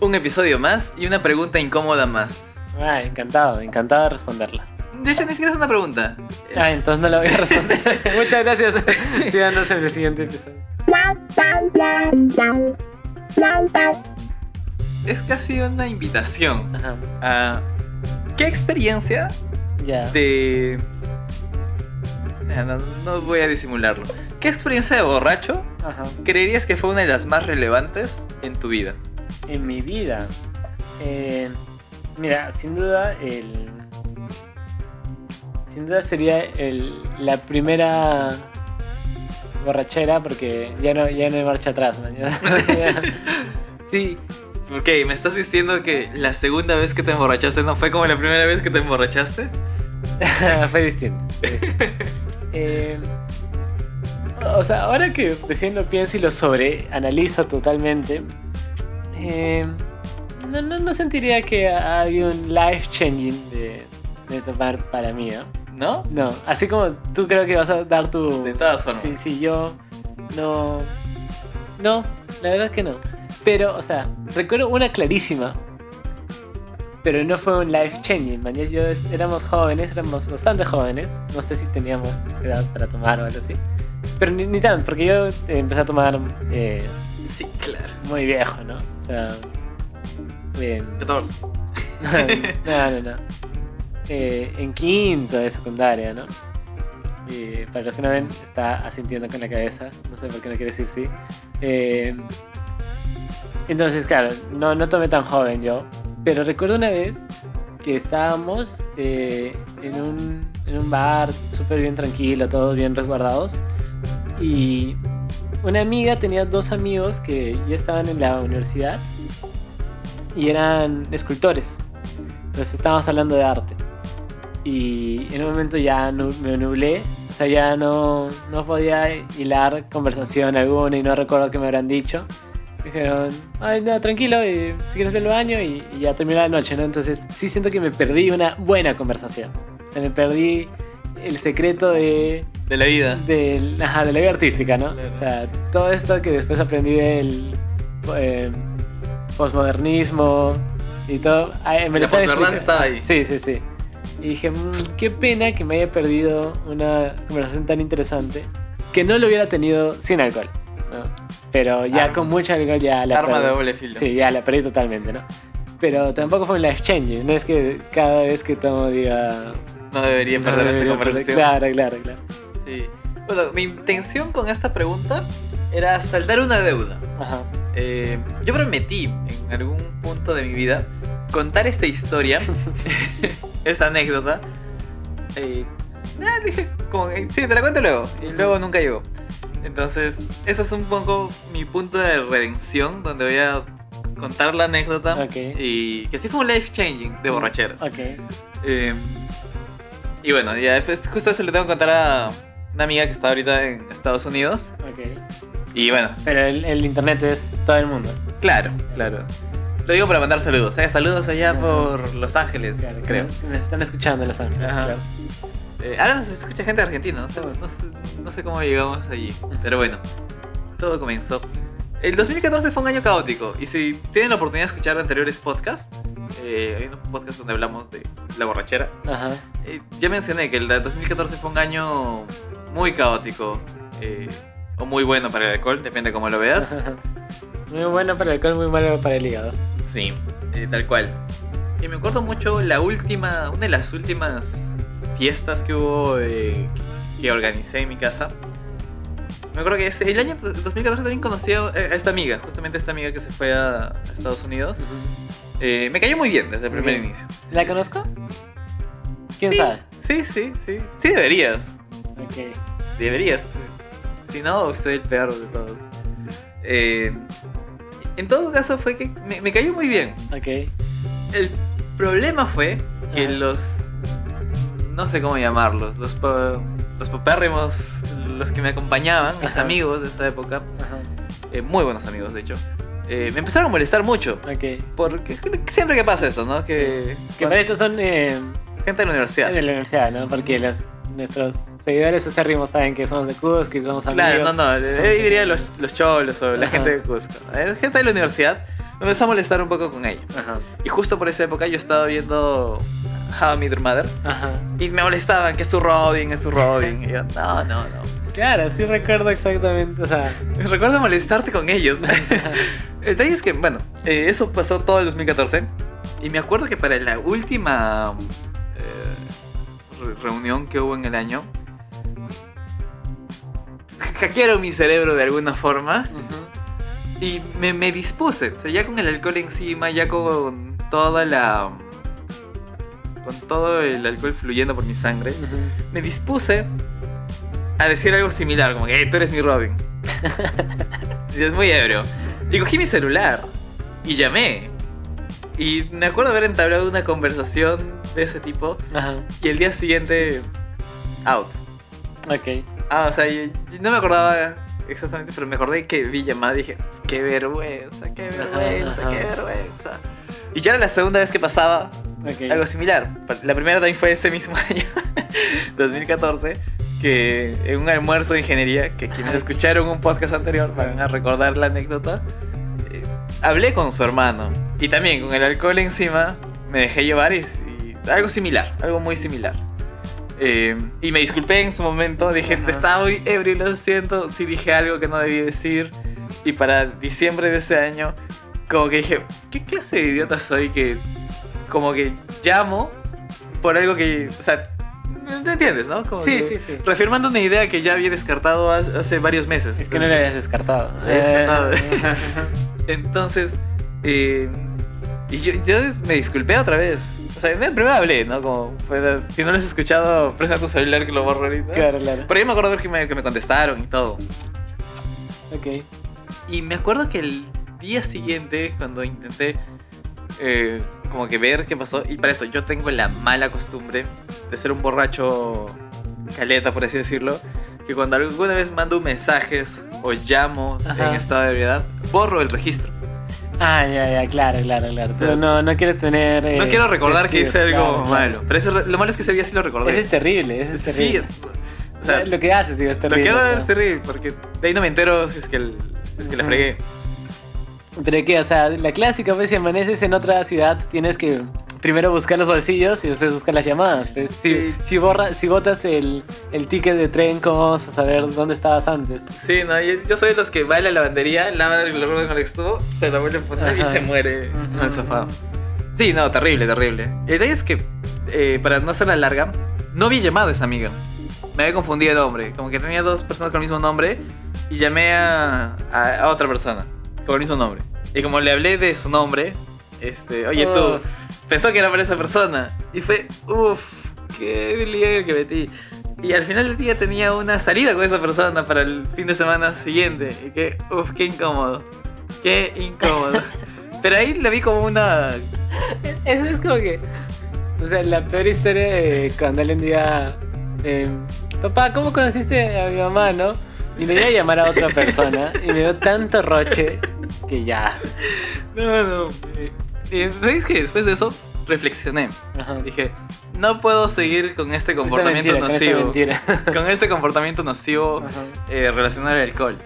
un episodio más y una pregunta incómoda más. Ah, encantado, encantado de responderla. De hecho, ni siquiera es una pregunta. Ah, entonces no la voy a responder. Muchas gracias. Síganos en el siguiente episodio. Es casi una invitación Ajá, a... ¿Qué experiencia de... No, no voy a disimularlo. ¿Qué experiencia de borracho Ajá. creerías que fue una de las más relevantes en tu vida? En mi vida. eh, mira, sin duda el. Sin duda sería el, la primera borrachera porque ya no, ya no hay marcha atrás. Ya- sí, ¿Por qué? ¿Me estás diciendo que la segunda vez que te emborrachaste no fue como la primera vez que te emborrachaste? fue distinto. fue distinto. Eh, o sea, ahora que recién lo pienso y lo sobreanalizo totalmente, eh, no, no, no sentiría que hay un life changing de, de tomar para mí, ¿no? ¿No? No, así como tú creo que vas a dar tu... De todas formas. Sí, sí, yo no... No, la verdad es que no. Pero, o sea, recuerdo una clarísima. Pero no fue un life changing, man. Yo, yo- éramos jóvenes, éramos bastante jóvenes. No sé si teníamos edad para tomar o algo así. Pero ni, ni tanto, porque yo empecé a tomar eh, Sí, claro. muy viejo, sea... en- 14. no, no, no. Eh, en quinto de secundaria, ¿no? Eh, para los que no ven, está asintiendo con la cabeza. No sé por qué no quiere decir sí. Eh, entonces, claro, no, no tomé tan joven yo. Pero recuerdo una vez que estábamos eh, en, un, en un bar súper bien tranquilo, todos bien resguardados. Y una amiga tenía dos amigos que ya estaban en la universidad y eran escultores. Entonces estábamos hablando de arte. Y en un momento ya me nublé, o sea, ya no, no podía hilar conversación alguna y no recuerdo qué me habrán dicho. Dijeron, ay, no, tranquilo, y si quieres ver el baño y, y ya terminó la noche, ¿no? Entonces sí siento que me perdí una buena conversación. O sea, me perdí el secreto de, De la vida. del- ajá, de la vida artística, ¿no? Claro. O sea, todo esto que después aprendí del eh, posmodernismo y todo. ay, me La lo estaba estaba ahí. Sí, sí, sí. Y dije, "Mm, qué pena que me haya perdido una conversación tan interesante que no lo hubiera tenido sin alcohol. ¿no? Pero ya Arma. con mucho alcohol ya la Arma perdí. de doble filo. Sí, ya la perdí totalmente, ¿no? Pero tampoco fue un life changing, no es que cada vez que tomo diga... No debería "No perder esta conversación. Claro, claro, claro. Sí. Bueno, mi intención con esta pregunta era saldar una deuda. Ajá. Eh, yo prometí en algún punto de mi vida contar esta historia, esta anécdota. Eh, ah, dije, como, eh, sí, te la cuento luego. Y luego nunca llegó. Entonces, ese es un poco mi punto de redención, donde voy a contar la anécdota. Ok. Y que sí fue un life changing de borracheras. Ok. Eh, y bueno, ya después, justo eso le tengo que contar a una amiga que está ahorita en Estados Unidos. Ok. Y bueno, Pero el, el internet es todo el mundo. claro, claro. Lo digo para mandar saludos. ¿eh? Saludos allá Ajá. por Los Ángeles, Claro, creo. Me están escuchando en Los Ángeles, Ajá. claro. Eh, ahora nos escucha gente Argentina, no sé, no sé- no sé cómo llegamos allí. Pero bueno, todo comenzó. El 2014 fue un año caótico. Y si tienen la oportunidad de escuchar anteriores podcasts, eh, hay unos podcasts donde hablamos de la borrachera. Ajá. Eh, ya mencioné que el 2014 fue un año muy caótico. eh, o muy bueno para el alcohol, depende cómo lo veas. Muy bueno para el alcohol, muy malo para el hígado. Sí, eh, tal cual. Y me acuerdo mucho la última, una de las últimas fiestas que hubo eh, que organicé en mi casa. Me acuerdo que el año 2014 también conocí a esta amiga, justamente esta amiga que se fue a, Estados Unidos. Eh, me cayó muy bien desde el primer inicio. ¿La conozco? ¿Quién Sí, sabe? Sí, sí, sí. Sí deberías. Ok. Deberías. Si no, soy el peor de todos. Eh, en todo caso fue que me, me cayó muy bien. Ok. El problema fue que Ajá. los... No sé cómo llamarlos. Los, po- los popérrimos, los que me acompañaban, mis Ajá. amigos de esta época, Ajá. eh, muy buenos amigos de hecho, eh, me empezaron a molestar mucho. Ok. Porque siempre que pasa eso, ¿no? Que, Que para esto son eh, gente de la universidad. de la universidad, ¿no? Porque los, nuestros seguidores acérrimos saben que somos de Cusco y somos amigos. Claro, no, no, yo diría los, los cholos o la Ajá. gente de Cusco. Es gente de la universidad. me empezó a molestar un poco con ella. Ajá. Y justo por esa época yo estaba viendo How I Met Your Mother. Ajá. Y me molestaban que es tu Robin, es tu Robin. Y yo, no, no, no. Claro, sí recuerdo exactamente, o sea... Recuerdo molestarte con ellos. el detalle es que, bueno, eh, eso pasó todo el 2014. Y me acuerdo que para la última eh, re- reunión que hubo en el año, hackearon mi cerebro de alguna forma. Y me, me dispuse, o sea, ya con el alcohol encima, ya con toda la... Con todo el alcohol fluyendo por mi sangre, me dispuse a decir algo similar, como que "Eh, tú eres mi Robin. y es muy ebrio. Y cogí mi celular y llamé. Y me acuerdo haber entablado una conversación de ese tipo Ajá. y el día siguiente, out. Ok. Ah, o sea, yo- yo no me acordaba exactamente, pero me acordé que vi llamada y dije, qué vergüenza, qué vergüenza, ajá. qué vergüenza. Y ya era la segunda vez que pasaba Ok. algo similar. La primera también fue ese mismo año, 2014, que en un almuerzo de ingeniería, que quienes escucharon un podcast anterior van a recordar la anécdota, eh, hablé con su hermano y también con el alcohol encima me dejé llevar y, y algo similar, algo muy similar. Eh, y me disculpé en su momento, dije, Ajá. estaba muy ebrio, lo siento, si dije algo que no debí decir. Y para diciembre de ese año, como que dije, ¿qué clase de idiota soy que como que llamo por algo que, o sea, ¿me entiendes, no? Como Sí, que sí, sí. Reafirmando una idea que ya había descartado ha- hace varios meses. Es que no lo habías descartado. Eh, Entonces, eh, y yo, yo me disculpé otra vez. O sea, primero hablé, ¿no? Como, pues, si no lo has escuchado, presta tu celular que lo borro ahorita. claro, claro. Pero yo me acuerdo que me, que me contestaron y todo. Ok. Y me acuerdo que el día siguiente, cuando intenté eh, como que ver qué pasó, y para eso yo tengo la mala costumbre de ser un borracho caleta, por así decirlo, que cuando alguna vez mando mensajes o llamo Ajá. en estado de ebriedad, borro el registro. Ah, ya, ya, claro, claro, claro. Tú no, no quieres tener. eh, No quiero recordar que hice algo claro, claro. malo. Pero ese lo malo es que ese día sí lo recordé. Ese es terrible, ese es sí, terrible. es. O sea, lo que haces, digo, es lo terrible. que hago es terrible, porque de ahí no me entero si es que, el- si es que la Ujú. fregué. Pero que, o sea, la clásica, pues si amaneces en otra ciudad, tienes que primero buscar los bolsillos y después buscar las llamadas. Pues, si, Sí. si, borra, si botas el, el ticket de tren, ¿cómo vamos a saber dónde estabas antes? Sí, no, yo, yo soy de los que va a la lavandería, lava el olor con el estuvo, se lo vuelve a poner y Ajá. se muere en el sofá. Sí, no, terrible, terrible. El detalle es que, eh, para no hacerla larga, no había llamado a esa amiga. Me había confundido el nombre. Como que tenía dos personas con el mismo nombre y llamé a, a, a otra persona con el mismo nombre. Y como le hablé de su nombre, este, oye tú, Uf. pensó que era para esa persona. Y fue, uff, qué lío que metí. Y al final del día tenía una salida con esa persona para el fin de semana siguiente. Y que, uff, qué incómodo. Qué incómodo. Pero ahí le vi como una. Eso es como que. O sea, la peor historia de cuando alguien diga. eh, Papá, ¿cómo conociste a mi mamá, no? Y le iba a llamar a otra persona y me dio tanto roche que ya. No, no. eh, eh, ¿Sabéis que después de eso reflexioné? Ajá. Dije, no puedo seguir con este comportamiento mentira, con nocivo. mentira. Con este comportamiento nocivo eh, relacionado al alcohol.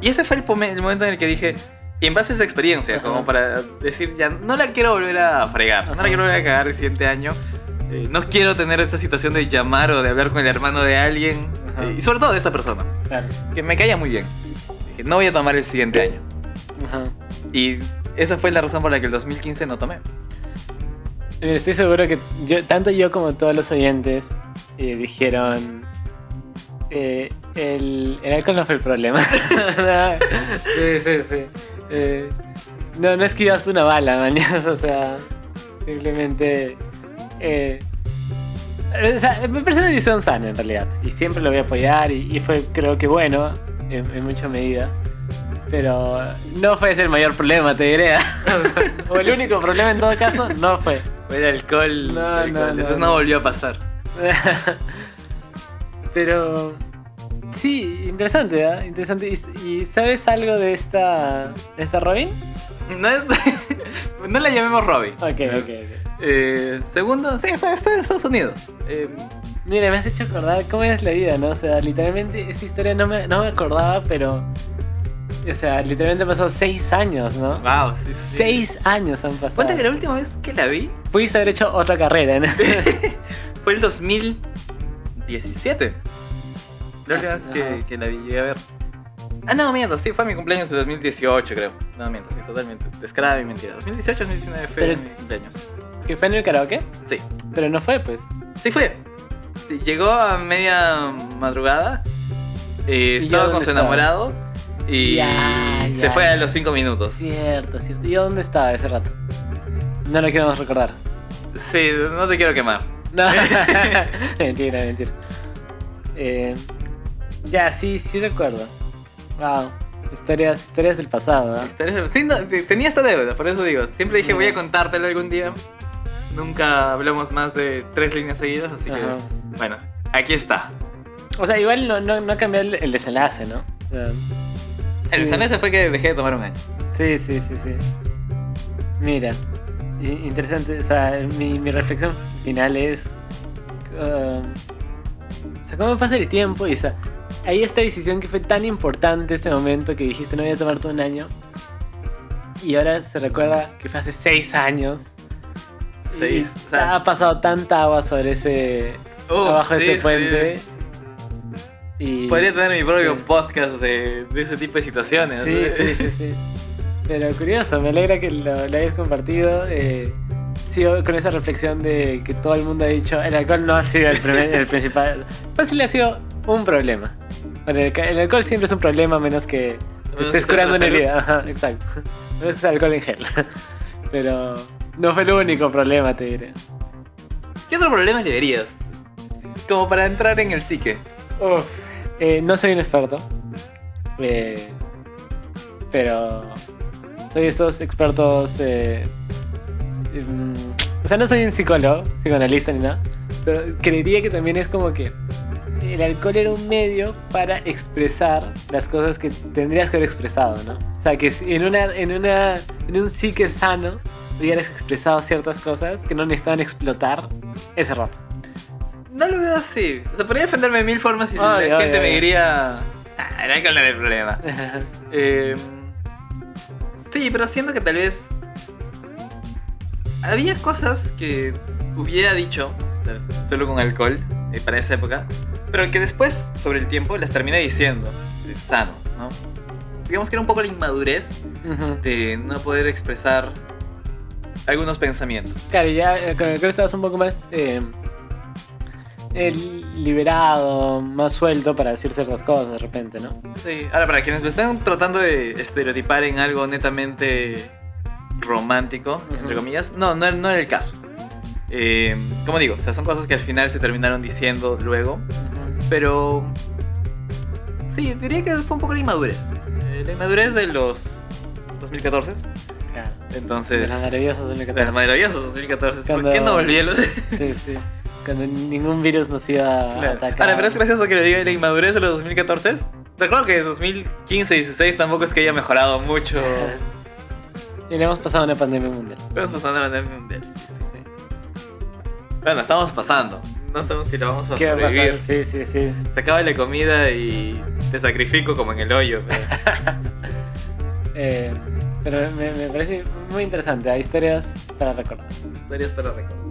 Y ese fue el, el momento en el que dije, y en base a esa experiencia, Ajá. como para decir, ya no la quiero volver a fregar, no Ajá. la quiero volver a cagar el siguiente año. eh, no quiero tener esta situación de llamar o de hablar con el hermano de alguien, eh, y sobre todo de esa persona, Claro. que me caía muy bien. Dije, no voy a tomar el siguiente año. Y esa fue la razón por la que el 2015 no tomé. Mira, Estoy seguro que tanto yo como todos los oyentes eh, dijeron. eh, el, el alcohol no fue el problema. sí, sí, sí. Eh, no, una bala, mañana. O sea, simplemente. eh, o sea, me parece una sana en realidad. Y siempre lo voy a apoyar. Y, y fue, creo que bueno, en, en mucha medida. Pero no fue ese el mayor problema, te diré. o el único problema en todo caso, no fue. Fue el alcohol. No, el no, alcohol. no, Después no. no volvió a pasar. Pero sí, interesante, ¿verdad? Interesante. ¿Y, y sabes algo de esta de esta Robin? No, es- no la llamemos Robbie. Ok, ok, ok. Eh, segundo, sí, está, está en Estados Unidos. Eh, Mira, me has hecho acordar cómo es la vida, ¿no? O sea, literalmente esa historia no me, no me acordaba, pero O sea, literalmente han pasado seis años, ¿no? Wow, sí, sí. Seis años han pasado. Cuenta que la última vez que la vi Pudiste haber hecho otra carrera, ¿no? fue el 2017. La última vez que, que la vi llegué a ver. Ah, no, miento, sí, fue mi cumpleaños de 2018, creo. No, miento, sí, totalmente. Descarada mi mentira. 2018, 2019 fue Pero- mi cumpleaños. que fue en el karaoke, Sí, pero no fue, pues. sí fue. Sí, llegó a media madrugada. eh, ¿Y yo estaba con su estaba? Y Ya, se fue a los 5 minutos. Cierto, cierto. ¿Y yo dónde estaba ese rato? No lo queremos recordar. Sí, no te quiero quemar. No, mentira, mentira. Eh, ya, sí, sí recuerdo. Wow, historias, historias del pasado. ¿ah? Historias- Sí, no, tenía esta deuda, por eso digo. Siempre dije voy a contártelo algún día. Nunca hablamos más de tres líneas seguidas, así que Ajá. bueno, aquí está. O sea, igual no, no, no cambió el, el desenlace, ¿no? O sea, El desenlace fue que dejé de tomar un año. sí, sí, sí, sí. Mira, interesante. O sea, mi, mi reflexión final es. um, o sea, cómo pasa el tiempo y o sea, hay esta decisión que fue tan importante ese momento que dijiste no voy a tomar todo un año. Y ahora se recuerda que fue hace seis años. Seis, Y o sea- ha pasado tanta agua sobre ese. Uf, abajo de sí, ese puente. sí. Y, Podría tener mi propio Sí. podcast de, de ese tipo de situaciones. Sí, sí, sí, sí. Pero curioso, me alegra que lo, lo hayas compartido. Eh, sigo con esa reflexión de que todo el mundo ha dicho el alcohol no ha sido el, primer- el principal. Pues sí le ha sido un problema. Bueno, el, el alcohol siempre es un problema menos que Menos estés que curando una herida. Ajá, exacto. Menos que sea alcohol en gel. Pero no fue el único problema, te diré. ¿Qué otro problema le verías? Como para entrar en el psique. Uf, eh, no soy un experto. eh, pero soy estos expertos. eh, mm, o sea, no soy un psicólogo, psicoanalista ni nada. Pero creería que también es como que el alcohol era un medio para expresar las cosas que tendrías que haber expresado, ¿no? O sea, que en, una, en, una, en un psique sano hubieras expresado ciertas cosas que no necesitaban explotar ese rato. No lo veo así. O sea, podría defenderme de mil formas y Ay, la ay, gente me diría. Ah, no era el problema. Eh, sí, pero siento que tal vez había cosas que hubiera dicho solo con alcohol eh, para esa época, pero que después, sobre el tiempo, las terminé diciendo de sano, ¿no? Digamos que era un poco la inmadurez de no poder expresar algunos pensamientos. Claro, ya eh, con el alcohol estabas un poco más eh, eh, liberado, más suelto para decir ciertas cosas de repente, ¿no? Sí, ahora para quienes lo están tratando de estereotipar en algo netamente romántico, entre Ujú. comillas, no, no, no era el caso. Eh, como digo, o sea, son cosas que al final se terminaron diciendo luego, pero sí, diría que fue un poco la inmadurez. Eh, la inmadurez de los 2014, Claro. entonces... De las maravillosas de 2014. las maravillosas 2014. ¿Por Cuando- qué no volví a los.? Sí, sí. Cuando ningún virus nos iba a Claro. atacar. Ahora, pero es gracioso que le diga la inmadurez de los 2014. Recuerdo que 2015-16 tampoco es que haya mejorado mucho. Y le hemos pasado una pandemia mundial. Estamos pasando la pandemia mundial. Bueno, estamos pasando. No sabemos si lo vamos a ¿Qué va a sobrevivir. Sí, sí, sí. Se acaba la comida y te sacrifico como en el hoyo. pero- Eh, pero me, me parece muy interesante. Hay historias para recordar. Historias para recordar.